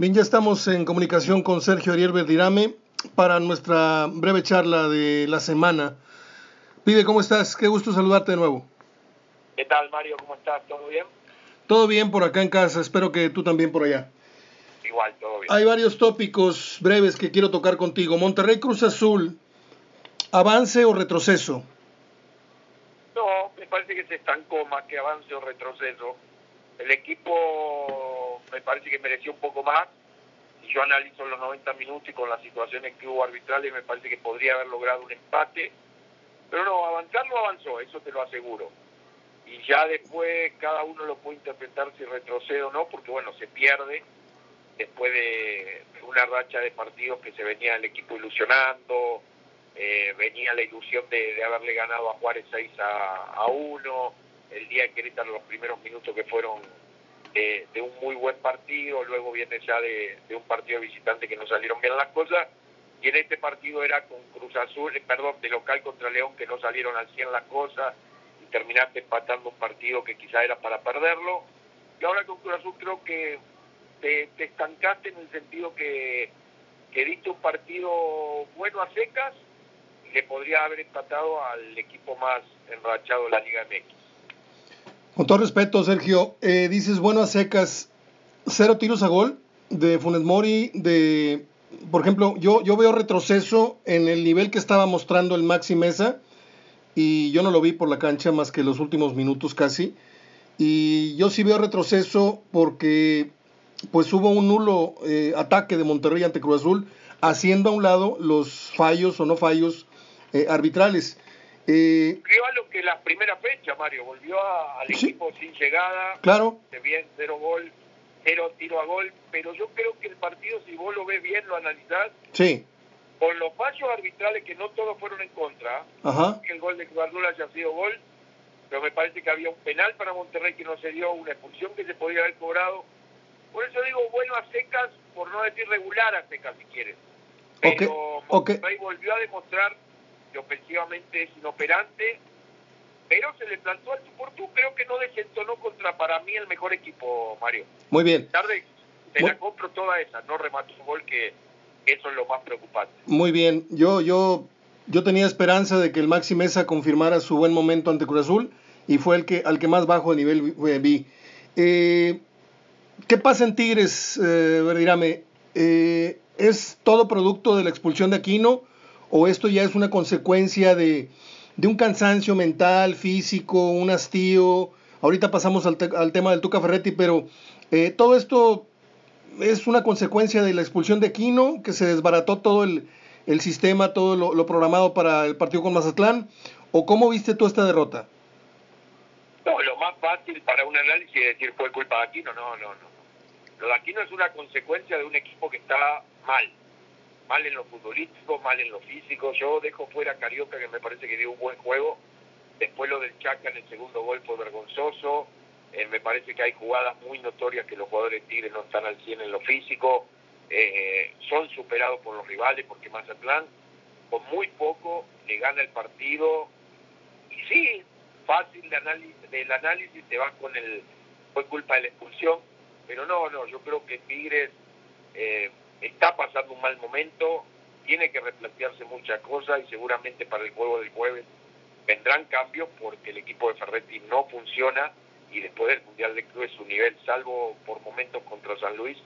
Bien, ya estamos en comunicación con Sergio Ariel Verdirame para nuestra breve charla de la semana. Pide, ¿cómo estás? Qué gusto saludarte de nuevo. ¿Qué tal, Mario? ¿Cómo estás? ¿Todo bien? Todo bien por acá en casa, espero que tú también por allá. Igual, todo bien. Hay varios tópicos breves que quiero tocar contigo. Monterrey Cruz Azul, avance o retroceso. No, me parece que se estancó más que avance o retroceso. El equipo me parece que mereció un poco más. Y yo analizo los 90 minutos y con las situaciones que hubo arbitrales me parece que podría haber logrado un empate. Pero no, avanzar no avanzó, eso te lo aseguro. Y ya después cada uno lo puede interpretar si retrocede o no, porque bueno, se pierde después de una racha de partidos que se venía el equipo ilusionando, eh, venía la ilusión de, haberle ganado a Juárez 6 a, a 1, el día de Querétaro los primeros minutos que fueron de, un muy buen partido, luego viene ya de, un partido visitante que no salieron bien las cosas, y en este partido era con Cruz Azul, eh, perdón, de local contra León que no salieron al 100 las cosas, y terminaste empatando un partido que quizá era para perderlo, y ahora con Cruz Azul creo que te, estancaste en el sentido que, que diste un partido bueno a secas, y le podría haber empatado al equipo más enrachado de la Liga MX. Con todo respeto, Sergio, eh, dices bueno a secas, cero tiros a gol de Funes Mori, de, por ejemplo, yo, yo veo retroceso en el nivel que estaba mostrando el Maxi Mesa y yo no lo vi por la cancha más que los últimos minutos casi. Y yo sí veo retroceso porque pues hubo un nulo eh, ataque de Monterrey ante Cruz Azul, haciendo a un lado los fallos o no fallos eh, arbitrales. Eh, volvió a lo que la primera fecha, Mario, volvió al equipo sin llegada, claro. bien, cero gol, cero tiro a gol, pero yo creo que el partido, si vos lo ves bien, lo analizás, sí. con los fallos arbitrales que no todos fueron en contra, que el gol de Guardiola haya sido gol, pero me parece que había un penal para Monterrey que no se dio, una expulsión que se podía haber cobrado. Por eso digo bueno a secas, por no decir regular a secas si quieres. Pero Monterrey volvió a demostrar que ofensivamente es inoperante, pero se le plantó al tú creo que no desentonó contra para mí el mejor equipo, Mario. Muy bien. Tarde se la compro toda esa, no remató un gol que eso es lo más preocupante. Muy bien, yo, yo, yo tenía esperanza de que el Maxi Mesa confirmara su buen momento ante Cruz Azul y fue el que al que más bajo de nivel vi. Eh, ¿Qué pasa en Tigres, eh, Verdirame? Eh, ¿Es todo producto de la expulsión de Aquino? O esto ya es una consecuencia de, un cansancio mental, físico, un hastío. Ahorita pasamos al, tema del Tuca Ferretti, pero eh, todo esto es una consecuencia de la expulsión de Quino, que se desbarató todo el, sistema, todo lo, programado para el partido con Mazatlán, o cómo viste tú esta derrota? No, lo más fácil para un análisis es decir fue culpa de Aquino, no, no, no. Lo de Aquino es una consecuencia de un equipo que está mal, mal en lo futbolístico, mal en lo físico. Yo dejo fuera a Carioca, que me parece que dio un buen juego. Después lo del Chaca en el segundo gol fue vergonzoso. Eh, me parece que hay jugadas muy notorias que los jugadores Tigres no están al 100 en lo físico. Eh, son superados por los rivales porque Mazatlán con muy poco le gana el partido. Y sí, fácil de análisis, del análisis te vas con el fue culpa de la expulsión. Pero no, no, yo creo que Tigres... Eh, está pasando un mal momento, tiene que replantearse muchas cosas y seguramente para el juego del jueves vendrán cambios porque el equipo de Ferretti no funciona y después del Mundial de Clubes su nivel, salvo por momentos contra San Luis,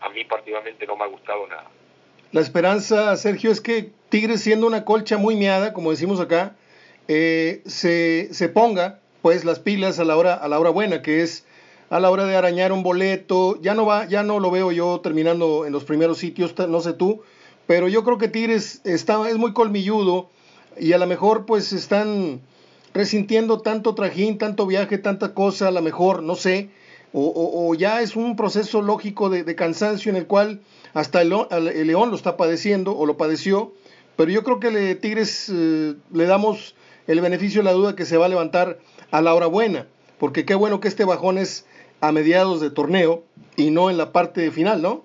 a mí particularmente no me ha gustado nada. La esperanza, Sergio, es que Tigres siendo una colcha muy miada, como decimos acá, eh, se, se ponga pues las pilas a la hora a la hora buena, que es a la hora de arañar un boleto, ya no va, ya no lo veo yo terminando en los primeros sitios, no sé tú, pero yo creo que Tigres está, es muy colmilludo y a lo mejor pues están resintiendo tanto trajín, tanto viaje, tanta cosa, a lo mejor, no sé, o, ya es un proceso lógico de, cansancio en el cual hasta el, León lo está padeciendo o lo padeció, pero yo creo que le, Tigres eh, le damos el beneficio de la duda que se va a levantar a la hora buena, porque qué bueno que este bajón es a mediados de torneo y no en la parte final, ¿no?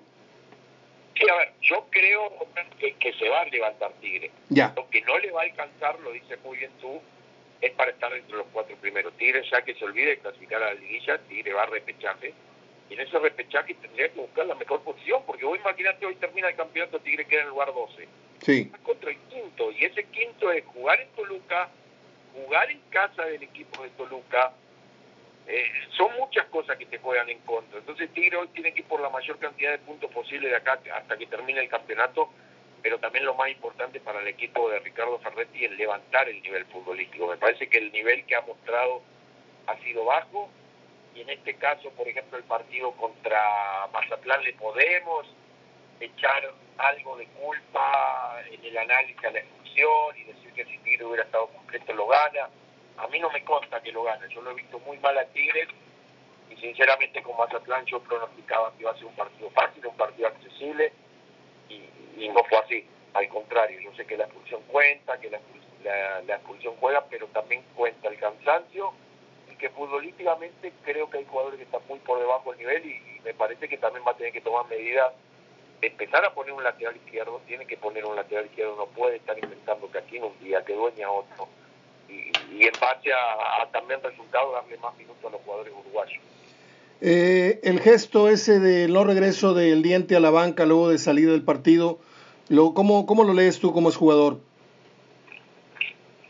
Sí, a ver, yo creo que, se va a levantar Tigre. Ya. Lo que no le va a alcanzar, lo dice muy bien tú, es para estar entre los cuatro primeros. Tigre ya que se olvide de clasificar a la liguilla, Tigre va a repechaje. Y en ese repechaje tendría que buscar la mejor posición, porque hoy imagínate, hoy termina el campeonato, Tigre queda en el lugar 12. Sí. Contra el quinto, y ese quinto es jugar en Toluca, jugar en casa del equipo de Toluca, eh, son muchas cosas que te juegan en contra. Entonces Tigre hoy tiene que ir por la mayor cantidad de puntos posible de acá hasta que termine el campeonato, pero también lo más importante para el equipo de Ricardo Ferretti es levantar el nivel futbolístico. Me parece que el nivel que ha mostrado ha sido bajo y en este caso, por ejemplo, el partido contra Mazatlán le podemos echar algo de culpa en el análisis a la expulsión y decir que si Tigre hubiera estado completo lo gana a mí no me consta que lo gane. Yo lo he visto muy mal a Tigres y sinceramente con Mazatlán yo pronosticaba que iba a ser un partido fácil, un partido accesible y, no fue así. Al contrario, yo sé que la expulsión cuenta, que la, la, expulsión juega, pero también cuenta el cansancio y que futbolísticamente creo que hay jugadores que están muy por debajo del nivel y, me parece que también va a tener que tomar medidas empezar a poner un lateral izquierdo, tiene que poner un lateral izquierdo, no puede estar inventando que aquí en un día, que dueña otro y, en base a, también resultado darle más minutos a los jugadores uruguayos. Eh, el gesto ese de no regreso del diente a la banca luego de salir del partido, lo, ¿cómo, ¿cómo lo lees tú como es jugador?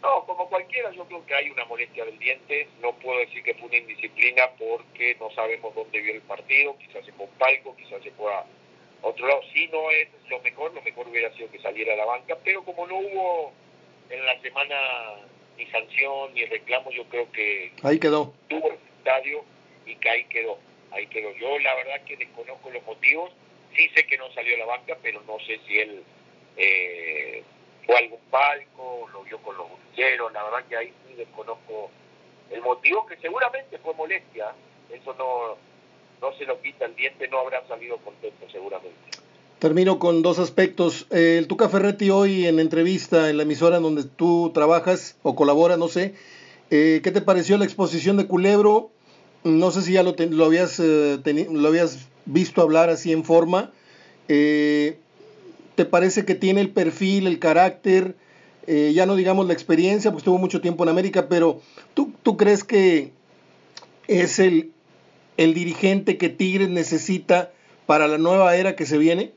No, como cualquiera, yo creo que hay una molestia del diente. No puedo decir que fue una indisciplina porque no sabemos dónde vio el partido. Quizás se fue un palco, quizás se fue a otro lado. Si no es lo mejor, lo mejor hubiera sido que saliera a la banca. Pero como no hubo en la semana ni sanción ni reclamo, yo creo que ahí quedó. Tuvo el estadio y que ahí quedó, ahí quedó. Yo la verdad que desconozco los motivos, sí sé que no salió a la banca, pero no sé si él eh, fue a algún palco, lo vio con los bolilleros, la verdad que ahí sí desconozco el motivo, que seguramente fue molestia, eso no, no se lo quita el diente, no habrá salido contento seguramente. Termino con dos aspectos. Eh, el Tuca Ferretti hoy en entrevista en la emisora donde tú trabajas o colaboras, no sé, eh, ¿qué te pareció la exposición de Culebro? No sé si ya lo, lo habías, eh, lo habías visto hablar así en forma. ¿Te parece que tiene el perfil, el carácter, ya no digamos la experiencia, pues tuvo mucho tiempo en América, pero ¿tú, tú crees que es el, el dirigente que Tigres necesita para la nueva era que se viene?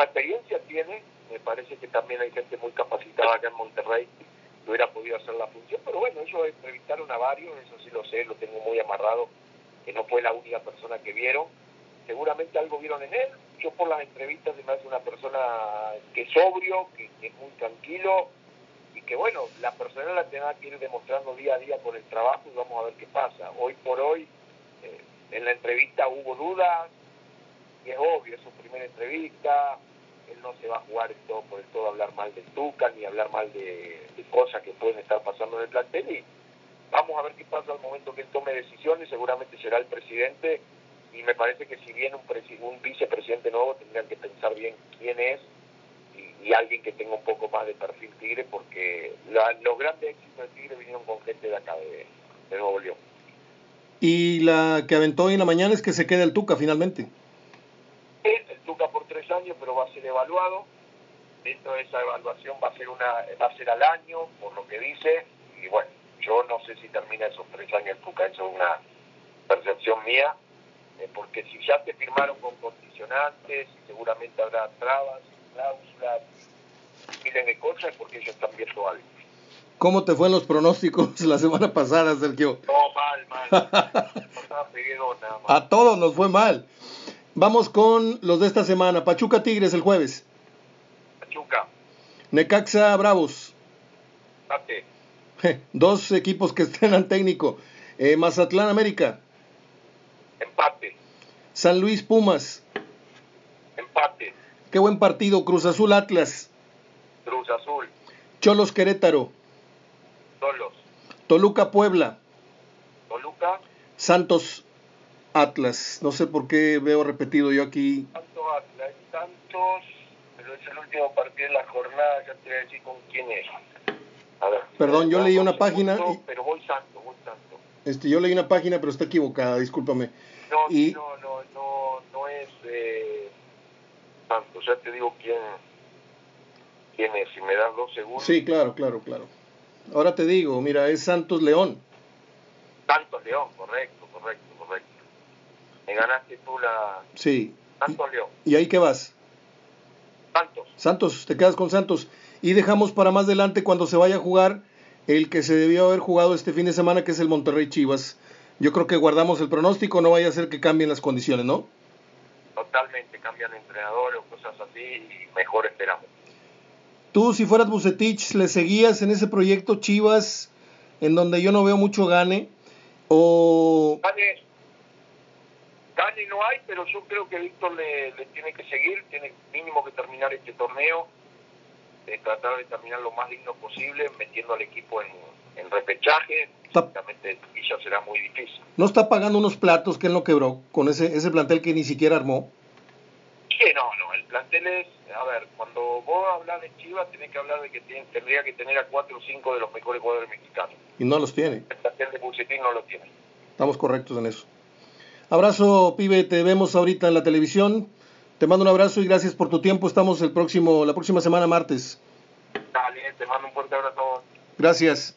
Experiencia tiene, me parece que también hay gente muy capacitada acá en Monterrey que hubiera podido hacer la función, pero bueno, ellos entrevistaron a varios, eso sí lo sé, lo tengo muy amarrado, que no fue la única persona que vieron, seguramente algo vieron en él, yo por las entrevistas me hace una persona que es sobrio, que, es muy tranquilo, y que bueno, la persona la tendrá que ir demostrando día a día con el trabajo y vamos a ver qué pasa. Hoy por hoy, eh, en la entrevista hubo dudas, y es obvio, es su primera entrevista, él no se va a jugar todo por el todo hablar mal del Tuca, ni hablar mal de, cosas que pueden estar pasando en el plantel, y vamos a ver qué pasa al momento que él tome decisiones, seguramente será el presidente, y me parece que si viene un, un vicepresidente nuevo, tendrían que pensar bien quién es, y, alguien que tenga un poco más de perfil Tigre, porque los grandes éxitos de Tigre vinieron con gente de acá, de, Nuevo León. Y la que aventó hoy en la mañana es que se queda el Tuca finalmente tres años, pero va a ser evaluado. Dentro de esa evaluación va a ser una va a ser al año, por lo que dice. Y bueno, yo no sé si termina esos tres años el Tuca, eso es una percepción mía, eh, porque si ya te firmaron con condicionantes, seguramente habrá trabas, cláusulas, miles de cosas, porque ellos están viendo algo. ¿Cómo te fue en los pronósticos la semana pasada, Sergio? No, mal, mal. nada más. A todos nos fue mal. Vamos con los de esta semana. Pachuca Tigres el jueves. Pachuca. Necaxa Bravos. Empate. Dos equipos que estrenan técnico. Eh, Mazatlán América. Empate. San Luis Pumas. Empate. Qué buen partido. Cruz Azul Atlas. Cruz Azul. Cholos Querétaro. Cholos. Toluca Puebla. Toluca. Santos Atlas. No sé por qué veo repetido yo aquí. Santos Atlas, Santos, pero es el último partido de la jornada, ya te voy a decir con quién es. A ver, Perdón, yo leí una página. Pero voy santo, voy santo. Este, yo leí una página, pero está equivocada, discúlpame. No, y... no, no, no, no es eh, Santos, ya te digo quién, quién es, si me das dos segundos. Sí, claro, claro, claro. Ahora te digo, mira, es Santos León. Santos León, correcto, correcto. Me ganaste tú la... Sí. Santos León. ¿Y ahí qué vas? Santos. Santos, te quedas con Santos. Y dejamos para más adelante cuando se vaya a jugar el que se debió haber jugado este fin de semana, que es el Monterrey Chivas. Yo creo que guardamos el pronóstico, no vaya a ser que cambien las condiciones, ¿no? Totalmente, cambian entrenadores o cosas así y mejor esperamos. Tú, si fueras Bucetich, ¿le seguías en ese proyecto Chivas, en donde yo no veo mucho gane? ¿O Gane, gane no hay, pero yo creo que Víctor le, le tiene que seguir, tiene mínimo que terminar este torneo, de tratar de terminar lo más digno posible, metiendo al equipo en, en repechaje. Y ya será muy difícil. no está pagando unos platos que él no quebró con ese, ese plantel que ni siquiera armó? Que no, no, el plantel es, a ver, cuando vos hablas de Chivas, tenés que hablar de que tiene- tendría que tener a cuatro o cinco de los mejores jugadores mexicanos. Y no los tiene. El plantel de Bucetín no lo tiene. Estamos correctos en eso. Abrazo, pibe, te vemos ahorita en la televisión. Te mando un abrazo y gracias por tu tiempo. Estamos el próximo, la próxima semana martes. Dale, te mando un fuerte abrazo. Gracias.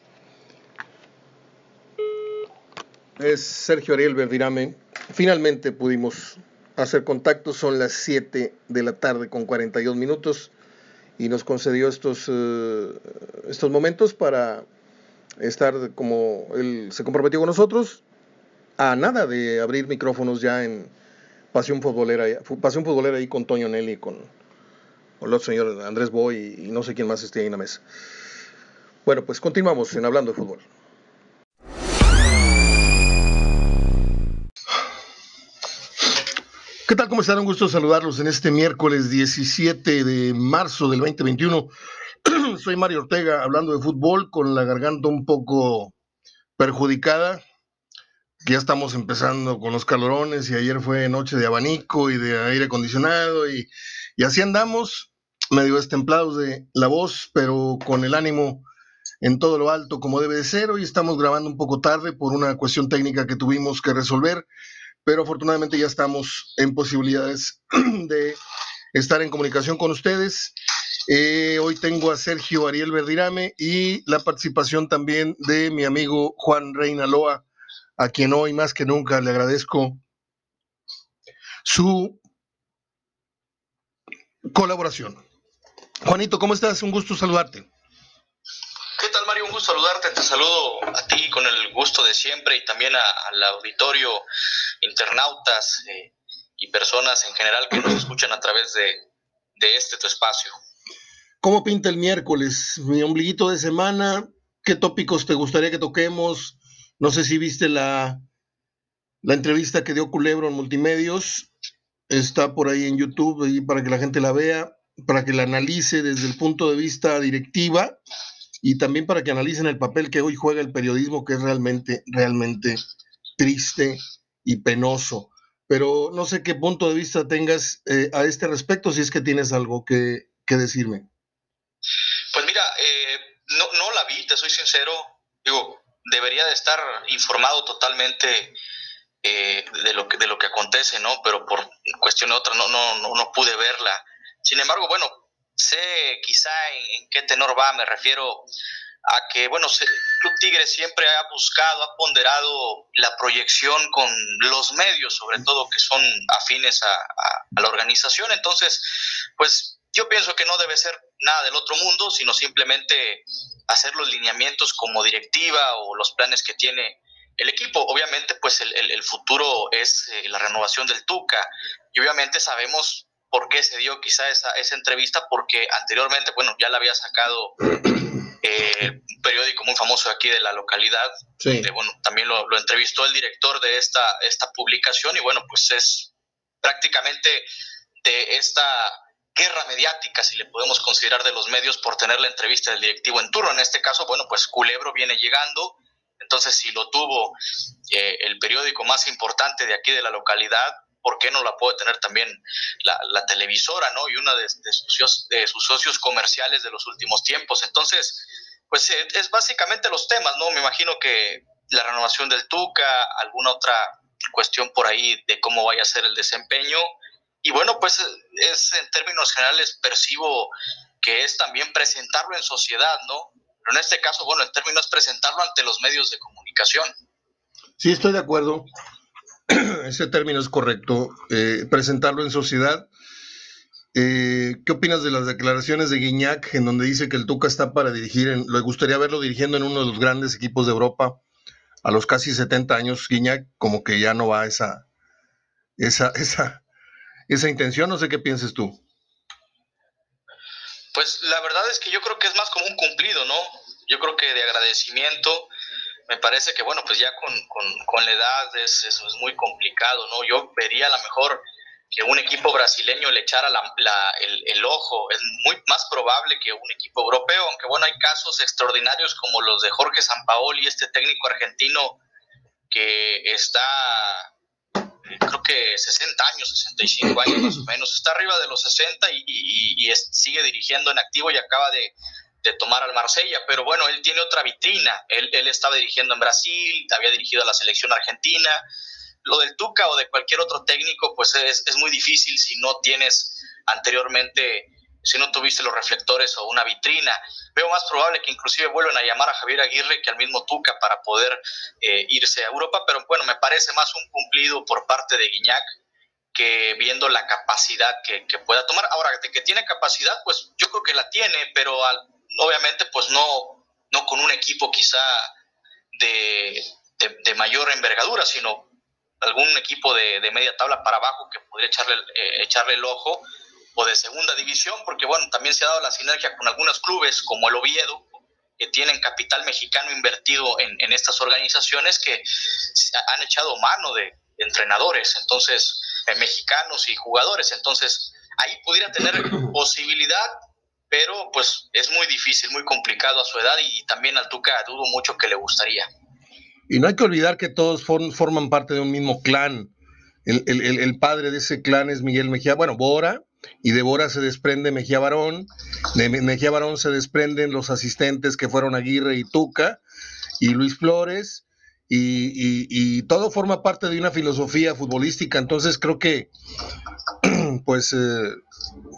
Es Sergio Ariel Verdirame. Finalmente pudimos hacer contacto. Son las 7 de la tarde con 42 minutos y nos concedió estos, eh, estos momentos para estar como él se comprometió con nosotros a nada de abrir micrófonos ya en Pasión Futbolera, Pasión Futbolera ahí con Toño Nelly, con, con el otro señor Andrés Boy y no sé quién más esté ahí en la mesa. Bueno, pues continuamos en Hablando de Fútbol. ¿Qué tal? ¿Cómo están? Un gusto saludarlos en este miércoles 17 de marzo del 2021. Soy Mario Ortega hablando de fútbol con la garganta un poco perjudicada. Que Ya estamos empezando con los calorones y ayer fue noche de abanico y de aire acondicionado y, así andamos, medio destemplados de la voz, pero con el ánimo en todo lo alto como debe de ser. Hoy estamos grabando un poco tarde por una cuestión técnica que tuvimos que resolver, pero afortunadamente ya estamos en posibilidades de estar en comunicación con ustedes. Eh, hoy tengo a Sergio Ariel Verdirame y la participación también de mi amigo Juan Reina Loa, a quien hoy más que nunca le agradezco su colaboración. Juanito, ¿cómo estás? Un gusto saludarte. ¿Qué tal, Mario? Un gusto saludarte. Te saludo a ti con el gusto de siempre y también al auditorio, internautas eh, y personas en general que nos escuchan a través de, de este tu espacio. ¿Cómo pinta el miércoles? Mi ombliguito de semana. ¿Qué tópicos te gustaría que toquemos? No sé si viste la, la entrevista que dio Culebro en Multimedios. Está por ahí en YouTube para que la gente la vea, para que la analice desde el punto de vista directiva y también para que analicen el papel que hoy juega el periodismo, que es realmente, realmente triste y penoso. Pero no sé qué punto de vista tengas eh, a este respecto, si es que tienes algo que, que decirme. Pues mira, eh, no, no la vi, te soy sincero. Digo, debería de estar informado totalmente eh, de, lo que, de lo que acontece, ¿no? Pero por cuestión de otra no, no, no, no pude verla. Sin embargo, bueno, sé quizá en, qué tenor va, me refiero a que, bueno, se- Club Tigre siempre ha buscado, ha ponderado la proyección con los medios, sobre todo que son afines a- a la organización. Entonces, pues yo pienso que no debe ser nada del otro mundo, sino simplemente hacer los lineamientos como directiva o los planes que tiene el equipo. Obviamente, pues el, el- el futuro es eh, la renovación del Tuca y obviamente sabemos por qué se dio quizá esa, esa entrevista, porque anteriormente, bueno, ya la había sacado eh, un periódico muy famoso aquí de la localidad, Sí. donde, bueno, también lo, lo entrevistó el director de esta, esta publicación y bueno, pues es prácticamente de esta guerra mediática, si le podemos considerar de los medios, por tener la entrevista del directivo en turno. En este caso, bueno, pues Culebro viene llegando, entonces si lo tuvo eh, el periódico más importante de aquí de la localidad, ¿por qué no la puede tener también la, televisora, ¿no? Y una de, de sus, de sus socios comerciales de los últimos tiempos. Entonces, pues eh, es básicamente los temas, ¿no? Me imagino que la renovación del Tuca, alguna otra cuestión por ahí de cómo vaya a ser el desempeño. Y bueno, pues es en términos generales percibo que es también presentarlo en sociedad, ¿no? Pero en este caso, bueno, el término es presentarlo ante los medios de comunicación. Sí, estoy de acuerdo. ese término es correcto, eh, presentarlo en sociedad. Eh, ¿Qué opinas de las declaraciones de Guiñac en donde dice que el Tuca está para dirigir, le gustaría verlo dirigiendo en uno de los grandes equipos de Europa a los casi 70 años? Guiñac como que ya no va esa, esa, esa, esa intención, no sé qué pienses tú. Pues la verdad es que yo creo que es más como un cumplido, ¿no? Yo creo que de agradecimiento, me parece que, bueno, pues ya con, con, con la edad es, eso es muy complicado, ¿no? Yo vería a lo mejor que un equipo brasileño le echara la, el, el, ojo. Es muy más probable que un equipo europeo, aunque bueno, hay casos extraordinarios como los de Jorge Sampaoli, este técnico argentino que está creo que 60 años, 65 años más o menos, está arriba de los 60 y, y, sigue dirigiendo en activo y acaba de, de, tomar al Marsella, pero bueno, él tiene otra vitrina, él, él estaba dirigiendo en Brasil, había dirigido a la selección argentina, lo del Tuca o de cualquier otro técnico, pues es, es muy difícil si no tienes anteriormente si no tuviste los reflectores o una vitrina. Veo más probable que inclusive vuelvan a llamar a Javier Aguirre que al mismo Tuca para poder eh, irse a Europa, pero bueno, me parece más un cumplido por parte de Guiñac que viendo la capacidad que, pueda tomar. Ahora, de que tiene capacidad, pues yo creo que la tiene, pero obviamente pues no, no con un equipo quizá de, de, mayor envergadura, sino algún equipo de, media tabla para abajo que podría echarle, eh, echarle el ojo o de segunda división, porque bueno, también se ha dado la sinergia con algunos clubes como el Oviedo, que tienen capital mexicano invertido en, en estas organizaciones que han echado mano de, entrenadores, entonces, eh, mexicanos y jugadores, entonces ahí pudiera tener posibilidad, pero pues es muy difícil, muy complicado a su edad y también al Tuca dudo mucho que le gustaría. Y no hay que olvidar que todos forman parte de un mismo clan. El, el, el, padre de ese clan es Miguel Mejía, bueno, Bora, y de Bora se desprende Mejía Barón, de Mejía Barón se desprenden los asistentes que fueron Aguirre y Tuca, y Luis Flores, y, todo forma parte de una filosofía futbolística, entonces creo que pues eh,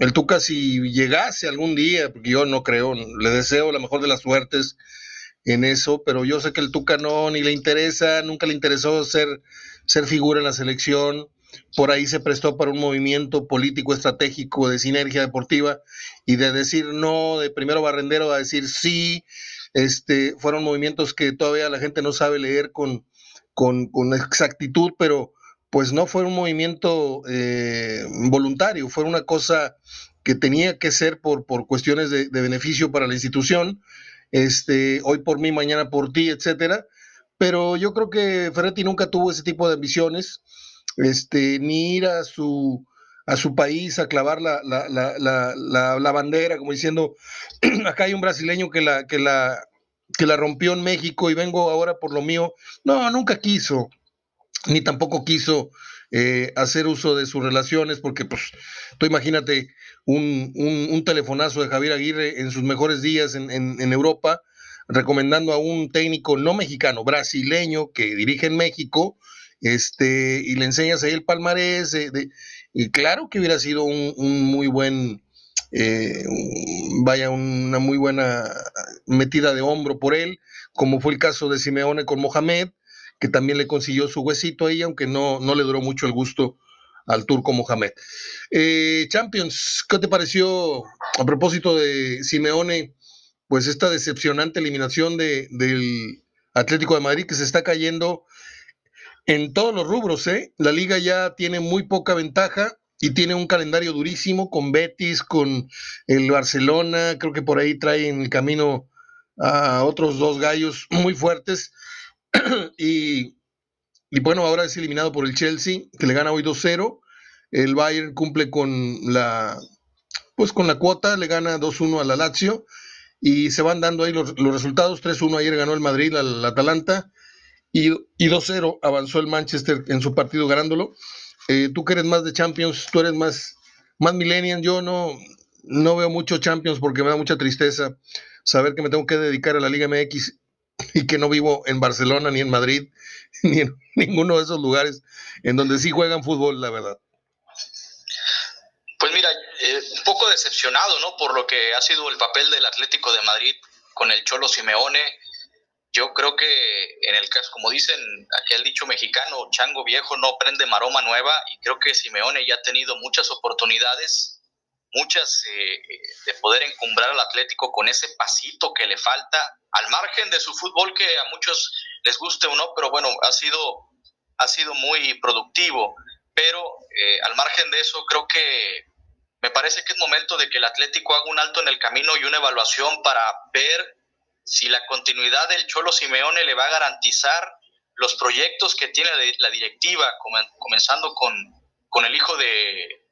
el Tuca si llegase algún día, porque yo no creo, le deseo la mejor de las suertes en eso, pero yo sé que el Tuca no, ni le interesa, nunca le interesó ser, ser figura en la selección, por ahí se prestó para un movimiento político estratégico de sinergia deportiva y de decir no, de primero barrendero a decir sí, este, fueron movimientos que todavía la gente no sabe leer con, con, exactitud, pero pues no fue un movimiento eh, voluntario, fue una cosa que tenía que ser por, por cuestiones de, beneficio para la institución, este, hoy por mí, mañana por ti, etcétera. Pero yo creo que Ferretti nunca tuvo ese tipo de ambiciones este, ni ir a su, a su país a clavar la, la, la, la, bandera, como diciendo, acá hay un brasileño que la, que, la, que la rompió en México y vengo ahora por lo mío. No, nunca quiso, ni tampoco quiso eh, hacer uso de sus relaciones, porque pues tú imagínate un, un, telefonazo de Javier Aguirre en sus mejores días en, en, en Europa, recomendando a un técnico no mexicano, brasileño, que dirige en México, este, y le enseñas ahí el palmarés, y claro que hubiera sido un, muy buen, eh, vaya, una muy buena metida de hombro por él, como fue el caso de Simeone con Mohamed, que también le consiguió su huesito ahí, aunque no, no le duró mucho el gusto al turco Mohamed. Eh, Champions, ¿qué te pareció a propósito de Simeone? Pues esta decepcionante eliminación de, del Atlético de Madrid que se está cayendo en todos los rubros, ¿eh? La liga ya tiene muy poca ventaja y tiene un calendario durísimo con Betis, con el Barcelona, creo que por ahí trae en el camino a otros dos gallos muy fuertes. y, y, bueno, ahora es eliminado por el Chelsea, que le gana hoy 2-0. El Bayern cumple con la pues con la cuota, le gana 2-1 a la Lazio y se van dando ahí los, los resultados. 3-1 ayer ganó el Madrid al Atalanta y, 2-0 avanzó el Manchester en su partido ganándolo. Eh, tú que eres más de Champions, tú eres más, más millennial, yo no, no veo mucho Champions porque me da mucha tristeza saber que me tengo que dedicar a la Liga MX y que no vivo en Barcelona ni en Madrid ni en ninguno de esos lugares en donde sí juegan fútbol, la verdad. Pues mira, eh, un poco decepcionado, ¿no? Por lo que ha sido el papel del Atlético de Madrid con el Cholo Simeone yo creo que en el caso, como dicen aquel dicho mexicano, chango viejo no prende maroma nueva, y creo que Simeone ya ha tenido muchas oportunidades, muchas eh, de poder encumbrar al Atlético con ese pasito que le falta, al margen de su fútbol que a muchos les guste o no, pero bueno, ha sido, ha sido muy productivo. Pero eh, al margen de eso, creo que me parece que es momento de que el Atlético haga un alto en el camino y una evaluación para ver si la continuidad del Cholo Simeone le va a garantizar los proyectos que tiene la directiva, comenzando con, con el hijo de,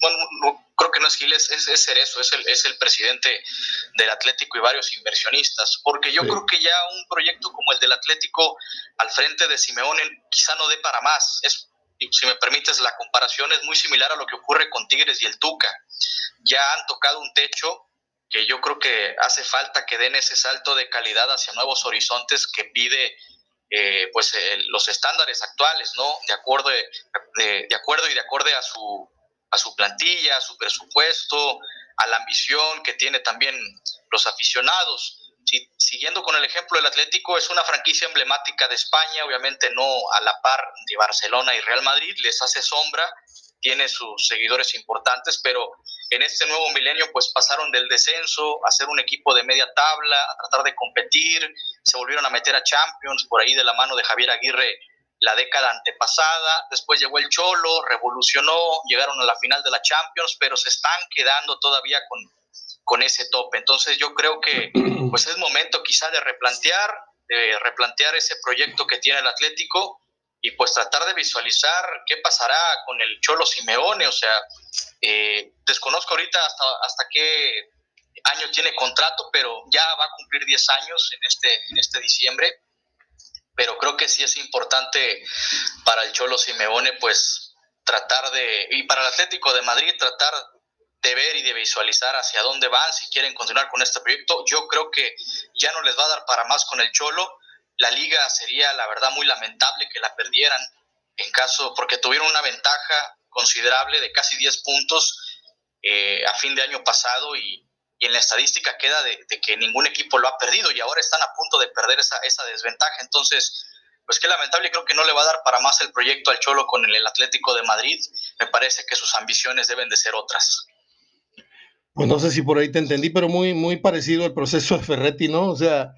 bueno, creo que no es Giles, es, es Cerezo, es el, es el presidente del Atlético y varios inversionistas, porque yo creo que ya un proyecto como el del Atlético al frente de Simeone quizá no dé para más. Es, si me permites, la comparación es muy similar a lo que ocurre con Tigres y el Tuca. Ya han tocado un techo que yo creo que hace falta que den ese salto de calidad hacia nuevos horizontes que pide eh, pues los estándares actuales, ¿no? De acuerdo, de, acuerdo y de acorde a su, a su plantilla, a su presupuesto, a la ambición que tiene también los aficionados. siguiendo con el ejemplo del Atlético, es una franquicia emblemática de España, obviamente no a la par de Barcelona y Real Madrid, les hace sombra, tiene sus seguidores importantes, pero en este nuevo milenio pues pasaron del descenso a ser un equipo de media tabla, a tratar de competir, se volvieron a meter a Champions por ahí de la mano de Javier Aguirre la década antepasada, después llegó el Cholo, revolucionó, llegaron a la final de la Champions, pero se están quedando todavía con, con ese tope. Entonces yo creo que pues es momento quizá de replantear, de replantear ese proyecto que tiene el Atlético y pues tratar de visualizar qué pasará con el Cholo Simeone, o sea, eh, desconozco ahorita hasta, hasta qué año tiene contrato, pero ya va a cumplir 10 años en este, en este diciembre, pero creo que sí es importante para el Cholo Simeone, pues tratar de, y para el Atlético de Madrid, tratar de ver y de visualizar hacia dónde van, si quieren continuar con este proyecto. Yo creo que ya no les va a dar para más con el Cholo, la liga sería la verdad muy lamentable que la perdieran en caso, porque tuvieron una ventaja considerable de casi 10 puntos eh, a fin de año pasado y, en la estadística queda de, que ningún equipo lo ha perdido y ahora están a punto de perder esa, esa desventaja. Entonces, pues qué lamentable, creo que no le va a dar para más el proyecto al Cholo con el Atlético de Madrid. Me parece que sus ambiciones deben de ser otras. Pues no sé si por ahí te entendí, pero muy, muy parecido al proceso de Ferretti, ¿no? O sea,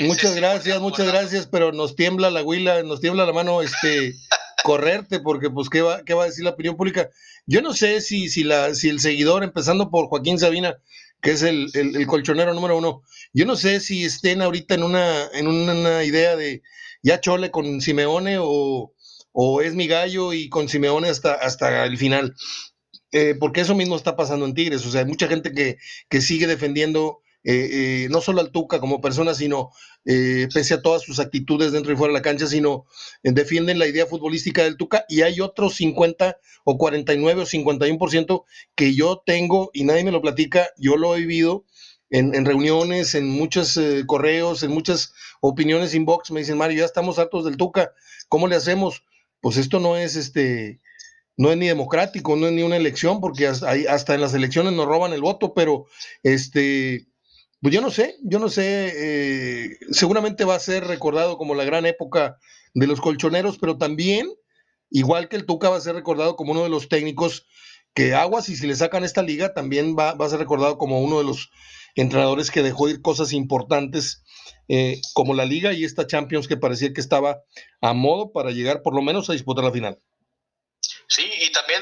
muchas gracias, muchas gracias, pero nos tiembla la huila, nos tiembla la mano, este, correrte, porque pues, ¿qué va, ¿qué va a decir la opinión pública? Yo no sé si, si, la, si el seguidor, empezando por Joaquín Sabina, que es el, el, colchonero número uno, yo no sé si estén ahorita en una, en una idea de ya chole con Simeone o, o es mi gallo y con Simeone hasta, hasta el final. Eh, porque eso mismo está pasando en Tigres. O sea, hay mucha gente que, que sigue defendiendo eh, eh, no solo al Tuca como persona, sino pese a todas sus actitudes dentro y fuera de la cancha, sino defienden la idea futbolística del Tuca. Y hay otros 50 o 49 o 51% que yo tengo y nadie me lo platica, yo lo he vivido. En, reuniones, en muchos correos, en muchas opiniones inbox, me dicen, Mario, ya estamos hartos del Tuca, ¿cómo le hacemos? Pues esto no es este, no es ni democrático, no es ni una elección, porque hasta, en las elecciones nos roban el voto, pero este, pues yo no sé, yo no sé, eh, seguramente va a ser recordado como la gran época de los colchoneros, pero también, igual que el Tuca, va a ser recordado como uno de los técnicos que aguas y si le sacan esta liga, también va, a ser recordado como uno de los entrenadores que dejó ir cosas importantes eh, como la liga y esta Champions que parecía que estaba a modo para llegar por lo menos a disputar la final.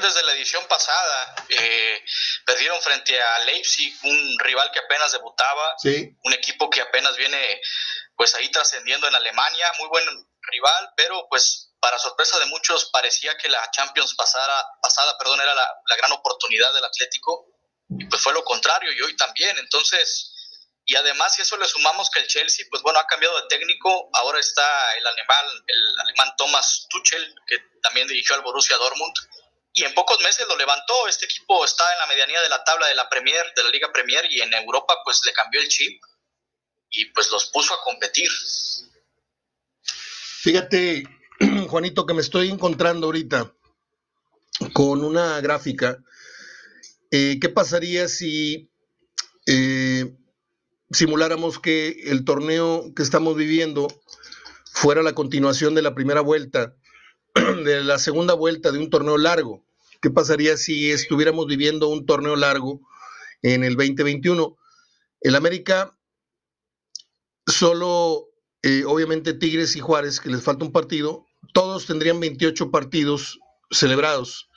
Desde la edición pasada eh, perdieron frente a Leipzig, un rival que apenas debutaba, un equipo que apenas viene pues ahí trascendiendo en Alemania, muy buen rival, pero pues para sorpresa de muchos parecía que la Champions pasada, pasada perdón, era la, la gran oportunidad del Atlético, y pues fue lo contrario, y hoy también, entonces y además, si eso le sumamos que el Chelsea, pues bueno, ha cambiado de técnico, ahora está el alemán, el alemán Thomas Tuchel, que también dirigió al Borussia Dortmund, y en pocos meses lo levantó. Este equipo está en la medianía de la tabla de la Premier, de la Liga Premier, y en Europa, pues le cambió el chip y pues los puso a competir. Fíjate, Juanito, que me estoy encontrando ahorita con una gráfica. Eh, ¿Qué pasaría si eh, simuláramos que el torneo que estamos viviendo fuera la continuación de la primera vuelta, de la segunda vuelta de un torneo largo. ¿Qué pasaría si estuviéramos viviendo un torneo largo en el 2021? El América solo, eh, obviamente Tigres y Juárez, que les falta un partido, todos tendrían 28 partidos celebrados.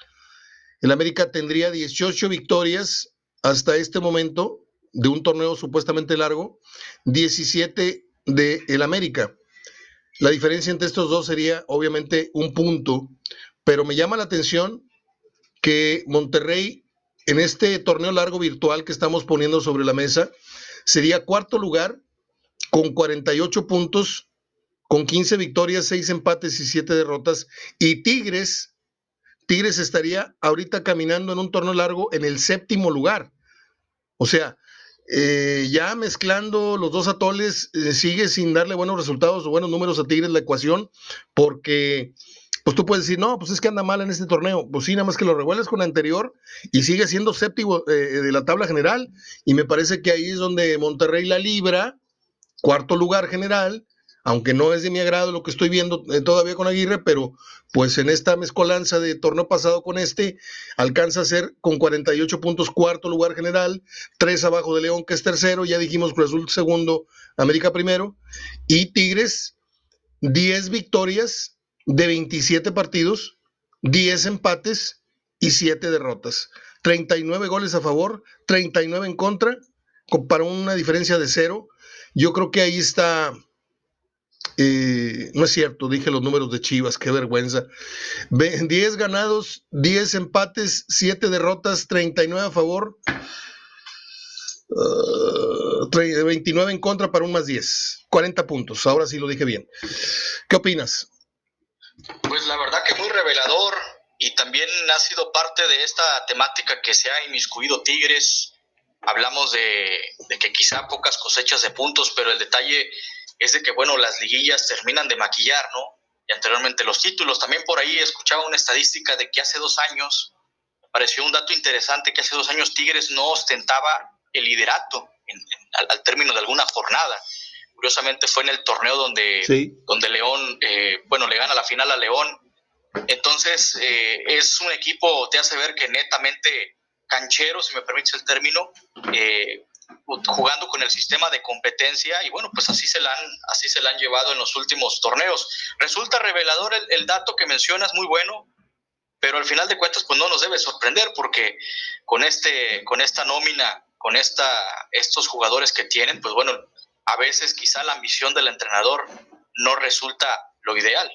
El América tendría 18 victorias hasta este momento de un torneo supuestamente largo, 17 de el América. La diferencia entre estos dos sería obviamente un punto, pero me llama la atención que Monterrey en este torneo largo virtual que estamos poniendo sobre la mesa sería cuarto lugar con 48 puntos, con 15 victorias, 6 empates y 7 derrotas. Y Tigres, Tigres estaría ahorita caminando en un torneo largo en el séptimo lugar. O sea, eh, ya mezclando los dos atoles, eh, sigue sin darle buenos resultados o buenos números a Tigres la ecuación, porque pues tú puedes decir, no, pues es que anda mal en este torneo. Pues sí, nada más que lo revuelves con anterior y sigue siendo séptimo eh, de la tabla general. Y me parece que ahí es donde Monterrey la libra, cuarto lugar general, aunque no es de mi agrado lo que estoy viendo eh, todavía con Aguirre, pero pues en esta mezcolanza de torneo pasado con este, alcanza a ser con 48 puntos cuarto lugar general, tres abajo de León que es tercero, ya dijimos Cruz Azul segundo, América primero, y Tigres 10 victorias de 27 partidos, 10 empates y 7 derrotas. 39 goles a favor, 39 en contra, para una diferencia de cero. Yo creo que ahí está no es cierto, dije los números de Chivas, qué vergüenza. 10 ganados, 10 empates, 7 derrotas, 39 a favor, 29 uh, en contra para un más 10. 40 puntos, ahora sí lo dije bien. ¿Qué opinas? Pues la verdad que muy revelador y también ha sido parte de esta temática que se ha inmiscuido Tigres. Hablamos de, de que quizá pocas cosechas de puntos, pero el detalle es de que, bueno, las liguillas terminan de maquillar, ¿no? Y anteriormente los títulos. También por ahí escuchaba una estadística de que hace dos años, me pareció un dato interesante, que hace dos años Tigres no ostentaba el liderato al, término de alguna jornada. Curiosamente fue en el torneo donde, donde León, eh, bueno, le gana la final a León. Entonces, eh, es un equipo, te hace ver que netamente canchero, si me permites el término, eh, jugando con el sistema de competencia y bueno, pues así se la han, así se la han llevado en los últimos torneos. Resulta revelador el, dato que mencionas, muy bueno, pero al final de cuentas pues no nos debe sorprender porque con, este, con esta nómina, con esta, estos jugadores que tienen, pues bueno, a veces quizá la ambición del entrenador no resulta lo ideal.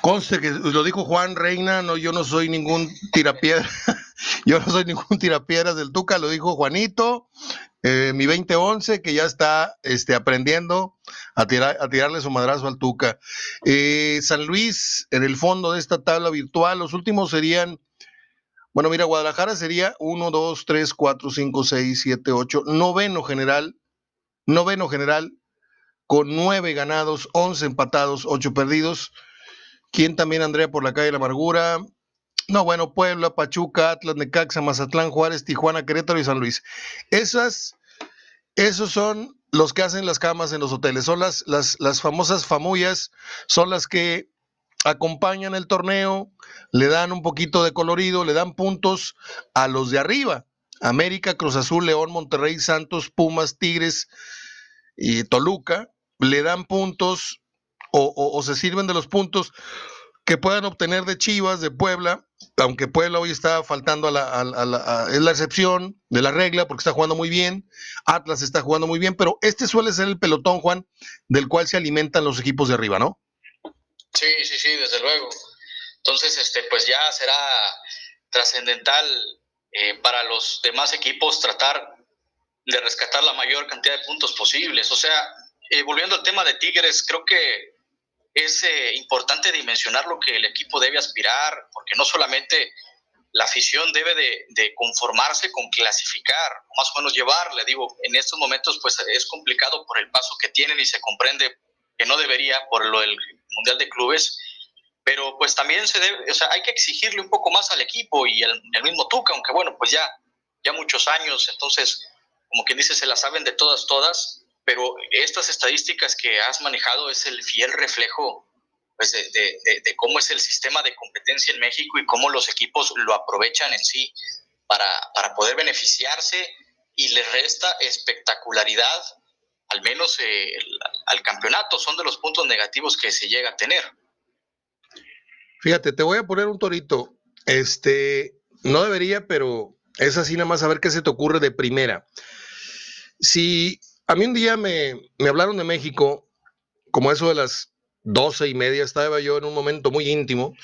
Conste que lo dijo Juan Reina, no, yo no soy ningún tirapiedra, yo no soy ningún tirapiedras del Tuca, lo dijo Juanito, eh, mi 2011, que ya está este, aprendiendo a, tirar, a tirarle su madrazo al Tuca. Eh, San Luis, en el fondo de esta tabla virtual, los últimos serían, bueno, mira, Guadalajara sería 1, 2, 3, 4, 5, 6, 7, 8, noveno general, noveno general, con nueve ganados, 11 empatados, 8 perdidos. ¿Quién también, Andrea, por la calle de la amargura? No, bueno, Puebla, Pachuca, Atlas, Necaxa, Mazatlán, Juárez, Tijuana, Querétaro y San Luis. Esas, esos son los que hacen las camas en los hoteles. Son las, las, las famosas famullas, son las que acompañan el torneo, le dan un poquito de colorido, le dan puntos a los de arriba. América, Cruz Azul, León, Monterrey, Santos, Pumas, Tigres y Toluca, le dan puntos o, se sirven de los puntos que puedan obtener de Chivas, de Puebla, aunque Puebla hoy está faltando a la, es la excepción de la regla porque está jugando muy bien, Atlas está jugando muy bien, pero este suele ser el pelotón, Juan, del cual se alimentan los equipos de arriba, ¿no? Sí, sí, sí, desde luego. Entonces, este, pues ya será trascendental eh, para los demás equipos tratar de rescatar la mayor cantidad de puntos posibles. O sea, eh, volviendo al tema de Tigres, creo que es eh, importante dimensionar lo que el equipo debe aspirar, porque no solamente la afición debe de, conformarse con clasificar, más o menos llevarle, digo, en estos momentos pues es complicado por el paso que tienen y se comprende que no debería por lo del Mundial de Clubes, pero pues también se debe, o sea, hay que exigirle un poco más al equipo y el, mismo Tuca, aunque bueno, pues ya, ya muchos años, entonces como quien dice, se las saben de todas, todas, pero estas estadísticas que has manejado es el fiel reflejo pues, de, cómo es el sistema de competencia en México y cómo los equipos lo aprovechan en sí para, poder beneficiarse y le resta espectacularidad, al menos eh, al campeonato, son de los puntos negativos que se llega a tener. Fíjate, te voy a poner un torito. Este, no debería, pero es así nada más a ver qué se te ocurre de primera. Si a mí un día me, me hablaron de México, como eso de las doce y media, estaba yo en un momento muy íntimo,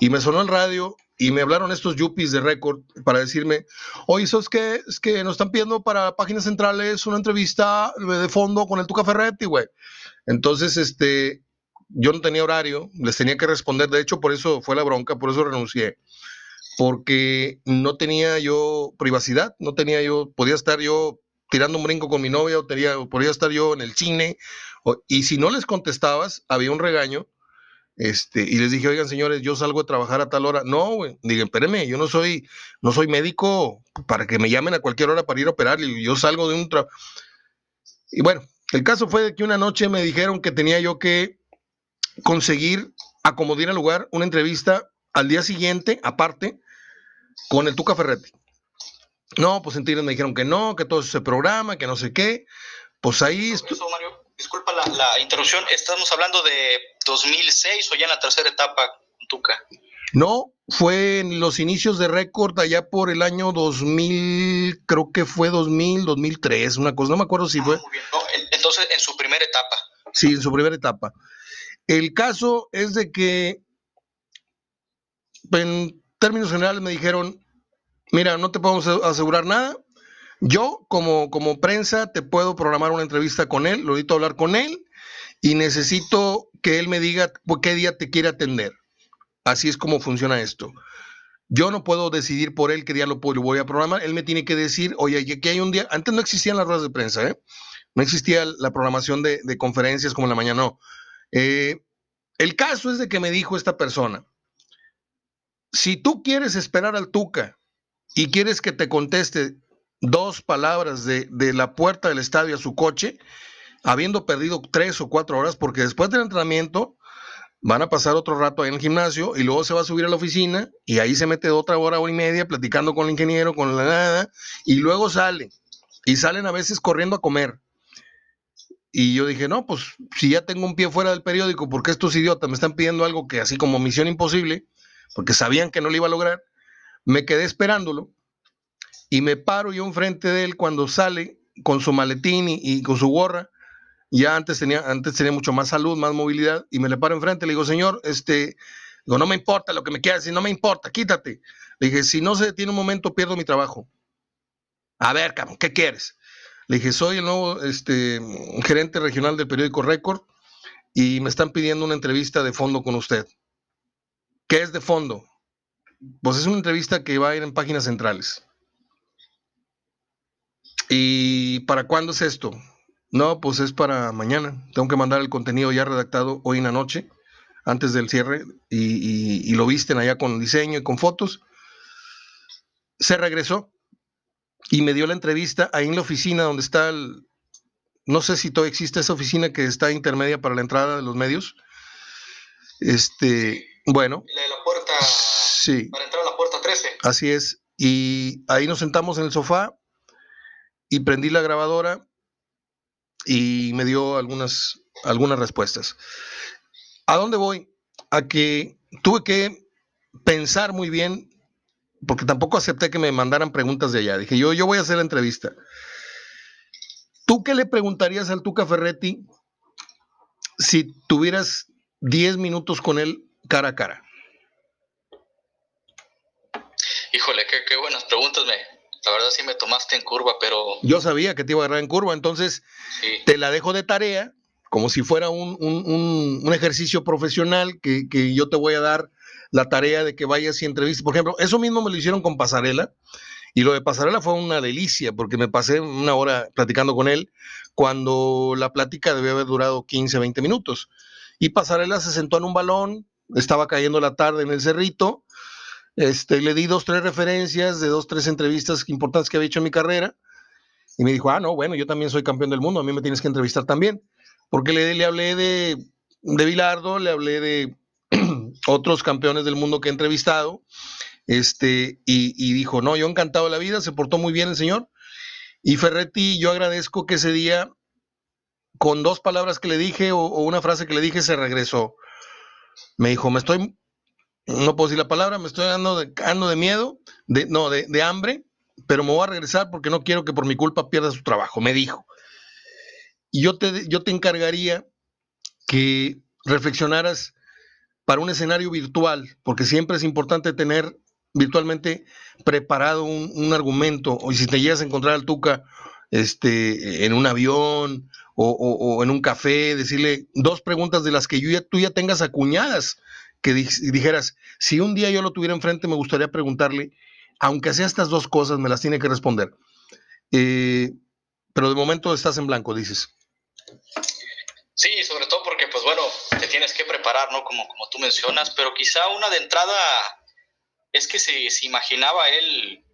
y me sonó el radio y me hablaron estos yuppies de récord para decirme, oye, ¿sabes qué? Es que nos están pidiendo para páginas centrales una entrevista de fondo con el Tuca Ferretti, güey. Entonces, este, yo no tenía horario, les tenía que responder, de hecho, por eso fue la bronca, por eso renuncié porque no tenía yo privacidad, no tenía yo, podía estar yo tirando un brinco con mi novia o tenía, podía estar yo en el cine, y si no les contestabas, había un regaño, este, y les dije, oigan señores, yo salgo a trabajar a tal hora. No, digan, espérenme, yo no soy, no soy médico para que me llamen a cualquier hora para ir a operar, y yo salgo de un trabajo. Y bueno, el caso fue que una noche me dijeron que tenía yo que conseguir acomodar al lugar una entrevista al día siguiente, aparte, con el Tuca Ferretti. No, pues en Tigres me dijeron que no, que todo ese programa, que no sé qué. Pues ahí... Mario, disculpa la, interrupción, ¿estamos hablando de 2006 o ya en la tercera etapa Tuca? No, fue en los inicios de récord allá por el año 2000, creo que fue 2000, 2003, una cosa, no me acuerdo si ah, fue. entonces, en su primera etapa. Sí, en su primera etapa. El caso es de que en términos generales me dijeron, mira, no te podemos asegurar nada. Yo, como, como prensa, te puedo programar una entrevista con él, lo necesito hablar con él y necesito que él me diga qué día te quiere atender. Así es como funciona esto. Yo no puedo decidir por él qué día lo, voy a programar. Él me tiene que decir, oye, aquí hay un día. Antes no existían las ruedas de prensa, ¿eh? No existía la programación de, conferencias como en la mañana, no. Eh, el caso es de que me dijo esta persona, si tú quieres esperar al Tuca y quieres que te conteste dos palabras de, la puerta del estadio a su coche, habiendo perdido tres o cuatro horas, porque después del entrenamiento van a pasar otro rato ahí en el gimnasio y luego se va a subir a la oficina y ahí se mete otra hora, hora y media platicando con el ingeniero, con la nada, y luego sale. Y salen a veces corriendo a comer. Y yo dije, no, pues si ya tengo un pie fuera del periódico, porque estos idiotas me están pidiendo algo que así como misión imposible, porque sabían que no lo iba a lograr. Me quedé esperándolo y me paro yo enfrente de él cuando sale con su maletín y, con su gorra. Ya antes tenía, antes tenía mucho más salud, más movilidad, y me le paro enfrente. Le digo, señor, este, digo, no me importa lo que me quieras decir, no me importa, quítate. Le dije, si no se detiene un momento, pierdo mi trabajo. A ver, cabrón, ¿qué quieres? Le dije, soy el nuevo este, gerente regional del periódico Récord y me están pidiendo una entrevista de fondo con usted. ¿Qué es de fondo? Pues es una entrevista que va a ir en páginas centrales. ¿Y para cuándo es esto? No, pues es para mañana. Tengo que mandar el contenido ya redactado hoy en la noche, antes del cierre, y, lo visten allá con diseño y con fotos. Se regresó y me dio la entrevista ahí en la oficina donde está el... No sé si todavía existe esa oficina que está intermedia para la entrada de los medios. Este, bueno. La de la puerta. Sí. Para entrar a la puerta 13. Así es. Y ahí nos sentamos en el sofá y prendí la grabadora y me dio algunas, algunas respuestas. ¿A dónde voy? A que tuve que pensar muy bien, porque tampoco acepté que me mandaran preguntas de allá. Dije, yo, yo voy a hacer la entrevista. ¿Tú qué le preguntarías al Tuca Ferretti si tuvieras 10 minutos con él cara a cara? Híjole, qué, buenas preguntas me, la verdad sí me tomaste en curva, pero... Yo sabía que te iba a agarrar en curva, entonces te la dejo de tarea, como si fuera un, ejercicio profesional que, que, yo te voy a dar la tarea de que vayas y entrevistes. Por ejemplo, eso mismo me lo hicieron con Pasarela, y lo de Pasarela fue una delicia, porque me pasé una hora platicando con él, cuando la plática debía haber durado 15, 20 minutos. Y Pasarela se sentó en un balón, estaba cayendo la tarde en el cerrito, este, le di dos, tres referencias de dos, tres entrevistas importantes que había hecho en mi carrera, Y me dijo, ah, no, bueno, yo también soy campeón del mundo, a mí me tienes que entrevistar también. Porque le, le hablé de, de Bilardo, le hablé de otros campeones del mundo que he entrevistado, este, y, y, dijo, no, yo encantado la vida, se portó muy bien el señor. Y Ferretti, yo agradezco que ese día, con dos palabras que le dije o una frase que le dije, se regresó. Me dijo, me estoy, no puedo decir la palabra, me estoy dando de, de miedo, de, no, de, de hambre, pero me voy a regresar porque no quiero que por mi culpa pierda su trabajo, me dijo. Y yo te, yo te encargaría que reflexionaras para un escenario virtual, porque siempre es importante tener virtualmente preparado un, un argumento, o si te llegas a encontrar al Tuca este, en un avión o, o, en un café, decirle dos preguntas de las que tú ya tengas acuñadas, que di, dijeras, si un día yo lo tuviera enfrente, me gustaría preguntarle, aunque sea estas dos cosas, me las tiene que responder. Eh, pero de momento estás en blanco, dices. Sí, sobre todo porque, pues bueno, te tienes que preparar, ¿no? Como, como tú mencionas, pero quizá una de entrada es que se, se imaginaba él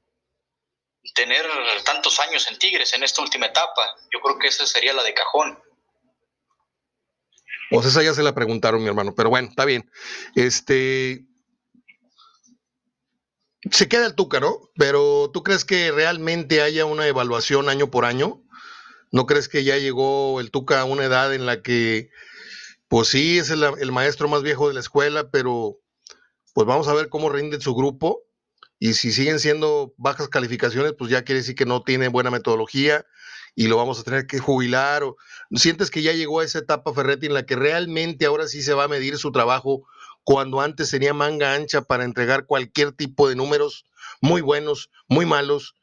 tener tantos años en Tigres en esta última etapa. Yo creo que esa sería la de cajón. Pues esa ya se la preguntaron, mi hermano, pero bueno, está bien. Este. Se queda el Tuca, ¿no? Pero ¿tú crees que realmente haya una evaluación año por año? ¿No crees que ya llegó el Tuca a una edad en la que, pues sí, es el, el maestro más viejo de la escuela, pero pues vamos a ver cómo rinde su grupo? Y si siguen siendo bajas calificaciones, pues ya quiere decir que no tiene buena metodología y lo vamos a tener que jubilar. O, ¿Sientes que ya llegó a esa etapa Ferretti en la que realmente ahora sí se va a medir su trabajo cuando antes tenía manga ancha para entregar cualquier tipo de números muy buenos, muy malos,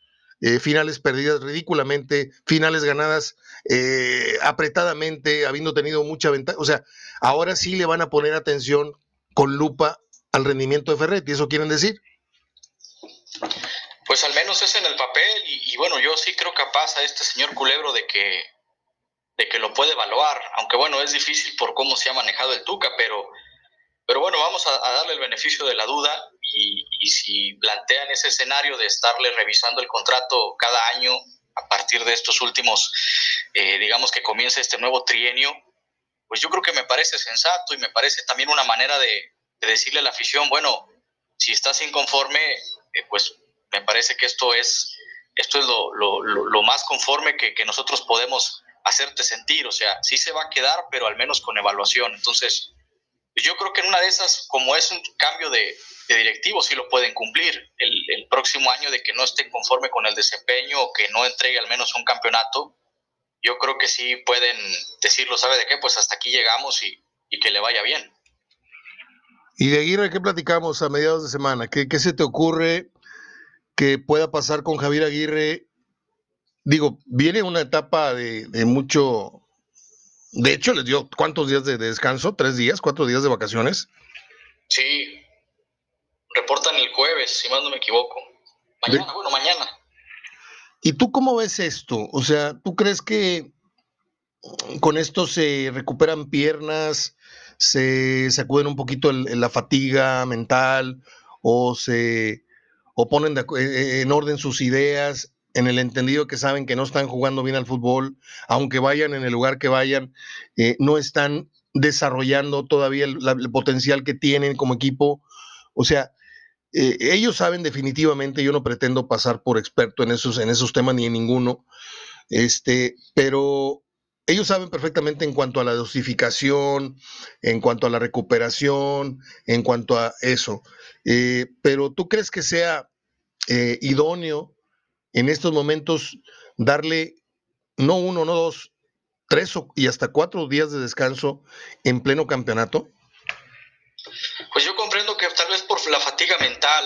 eh, finales perdidas ridículamente, finales ganadas eh, apretadamente, habiendo tenido mucha ventaja? O sea, ahora sí le van a poner atención con lupa al rendimiento de Ferretti, ¿eso quieren decir? Pues al menos es en el papel y, bueno, yo sí creo capaz a este señor Culebro de que, de que lo puede evaluar, aunque bueno, es difícil por cómo se ha manejado el Tuca, pero, pero bueno, vamos a, darle el beneficio de la duda y, y, si plantean ese escenario de estarle revisando el contrato cada año a partir de estos últimos, eh, digamos que comience este nuevo trienio, pues yo creo que me parece sensato y me parece también una manera de, de decirle a la afición, bueno, si estás inconforme, eh, pues me parece que esto es, esto es lo, lo, más conforme que, que, nosotros podemos hacerte sentir. O sea, sí se va a quedar, pero al menos con evaluación. Entonces, yo creo que en una de esas, como es un cambio de, directivo, sí lo pueden cumplir. El, próximo año de que no estén conforme con el desempeño o que no entregue al menos un campeonato, yo creo que sí pueden decirlo, ¿sabe de qué? Pues hasta aquí llegamos y que le vaya bien. Y de Aguirre, ¿qué platicamos a mediados de semana? ¿Qué, qué se te ocurre que pueda pasar con Javier Aguirre? Digo, viene una etapa de, de mucho... De hecho, les dio cuántos días de, de, descanso, tres días, cuatro días de vacaciones. Sí, reportan el jueves, si más no me equivoco. Mañana, de... bueno, mañana. ¿Y tú cómo ves esto? O sea, ¿tú crees que con esto se recuperan piernas, se sacuden un poquito la fatiga mental o se o ponen eh, en orden sus ideas en el entendido que saben que no están jugando bien al fútbol, aunque vayan en el lugar que vayan, eh, no están desarrollando todavía el, potencial que tienen como equipo. O sea, eh, ellos saben definitivamente, yo no pretendo pasar por experto en esos, en esos temas ni en ninguno, este, pero ellos saben perfectamente en cuanto a la dosificación, en cuanto a la recuperación, en cuanto a eso. Eh, pero ¿tú crees que sea eh, idóneo en estos momentos darle no uno, no dos, tres y hasta cuatro días de descanso en pleno campeonato? Pues yo comprendo que tal vez por la fatiga mental,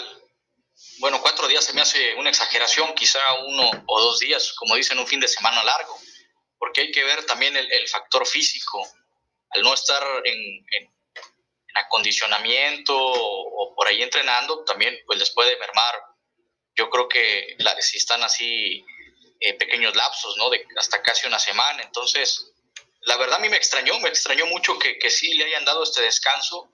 bueno, cuatro días se me hace una exageración, quizá uno o dos días, como dicen, un fin de semana largo porque hay que ver también el, el factor físico. Al no estar en, en, en acondicionamiento o, o, por ahí entrenando, también pues les puede mermar. Yo creo que la, si están así eh, pequeños lapsos, ¿no? De hasta casi una semana. Entonces, la verdad a mí me extrañó, me extrañó mucho que, que sí le hayan dado este descanso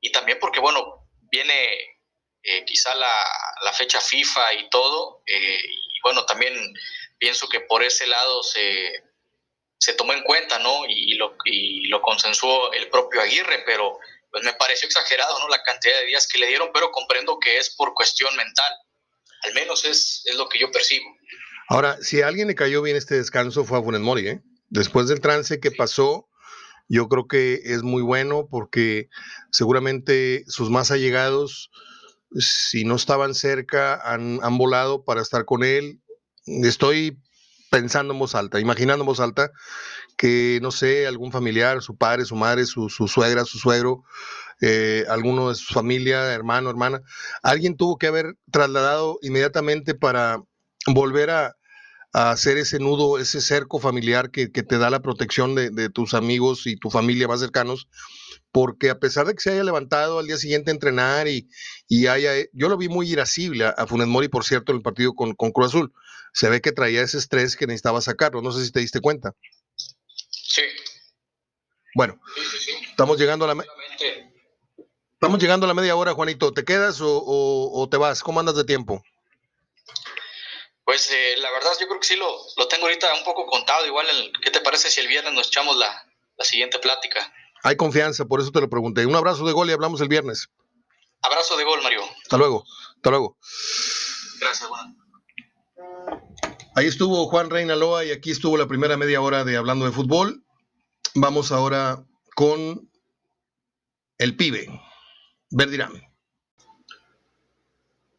y también porque, bueno, viene eh, quizá la, la, fecha FIFA y todo, eh, y bueno, también pienso que por ese lado se, se tomó en cuenta, ¿no? Y, lo, y lo consensuó el propio Aguirre, pero pues me pareció exagerado, ¿no? La cantidad de días que le dieron, pero comprendo que es por cuestión mental. Al menos es, es lo que yo percibo. Ahora, si a alguien le cayó bien este descanso fue a Funes Mori, ¿eh? Después del trance que pasó, yo creo que es muy bueno porque seguramente sus más allegados, si no estaban cerca, han, han volado para estar con él. Estoy pensando en voz alta, imaginando en voz alta que, no sé, algún familiar, su padre, su madre, su, suegra, su suegro, eh, alguno de su familia, hermano, hermana, alguien tuvo que haber trasladado inmediatamente para volver a, hacer ese nudo, ese cerco familiar que, te da la protección de, tus amigos y tu familia más cercanos, porque a pesar de que se haya levantado al día siguiente a entrenar y, y haya, yo lo vi muy irascible a, Funes Mori, por cierto, en el partido con, con Cruz Azul se ve que traía ese estrés que necesitaba sacarlo. No sé si te diste cuenta. Sí. Bueno, estamos llegando a la estamos llegando a la media hora, Juanito. ¿Te quedas o, te vas? ¿Cómo andas de tiempo? Pues eh, la verdad yo creo que sí lo, lo, tengo ahorita un poco contado. Igual, ¿qué te parece si el viernes nos echamos la, la siguiente plática? Hay confianza, por eso te lo pregunté. Un abrazo de gol y hablamos el viernes. Abrazo de gol, Mario. Hasta luego. Hasta luego. Gracias, Juan. Ahí estuvo Juan Reinaloa y aquí estuvo la primera media hora de Hablando de Fútbol. Vamos ahora con el pibe, Verdirame.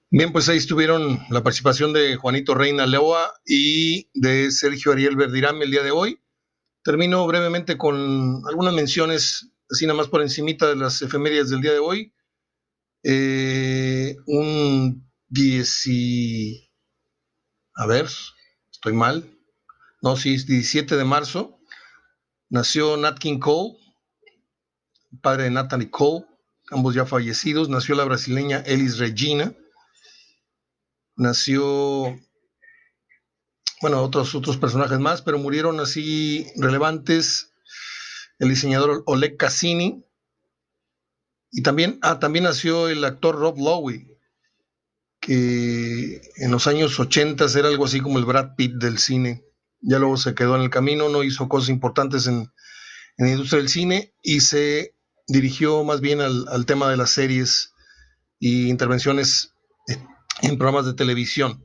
Bien, pues ahí estuvieron la participación de Juanito Reina Leoa y de Sergio Ariel Verdirame el día de hoy. Termino brevemente con algunas menciones, así nada más por encimita de las efemérides del día de hoy. Eh, un 10 a ver, estoy mal. No, sí, es 17 de marzo. Nació Nat King Cole, padre de Natalie Cole, ambos ya fallecidos. Nació la brasileña Elis Regina. Nació, bueno, otros, otros personajes más, pero murieron así relevantes. El diseñador Oleg Cassini. Y también, ah, también nació el actor Rob Lowe, que en los años 80 era algo así como el Brad Pitt del cine. Ya luego se quedó en el camino, no hizo cosas importantes en, la industria del cine y se dirigió más bien al, tema de las series y intervenciones en programas de televisión.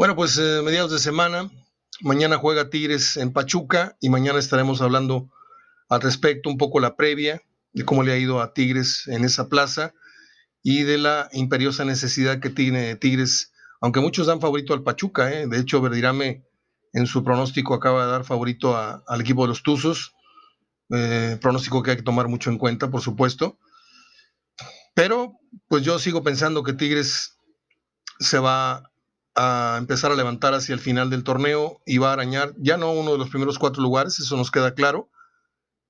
Bueno, pues eh, mediados de semana, mañana juega Tigres en Pachuca y mañana estaremos hablando al respecto un poco la previa de cómo le ha ido a Tigres en esa plaza y de la imperiosa necesidad que tiene Tigres, aunque muchos dan favorito al Pachuca, ¿eh? de hecho Verdirame en su pronóstico acaba de dar favorito al equipo de los Tuzos, eh, pronóstico que hay que tomar mucho en cuenta, por supuesto, pero pues yo sigo pensando que Tigres se va a empezar a levantar hacia el final del torneo y va a arañar ya no uno de los primeros cuatro lugares, eso nos queda claro,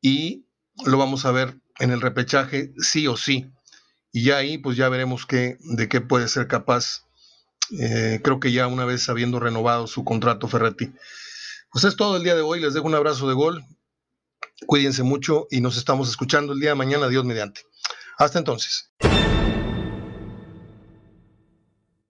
y lo vamos a ver en el repechaje sí o sí y ya ahí pues ya veremos qué, de qué puede ser capaz. Eh, creo que ya una vez habiendo renovado su contrato Ferretti. Pues es todo el día de hoy, les dejo un abrazo de gol, cuídense mucho y nos estamos escuchando el día de mañana, Dios mediante. Hasta entonces.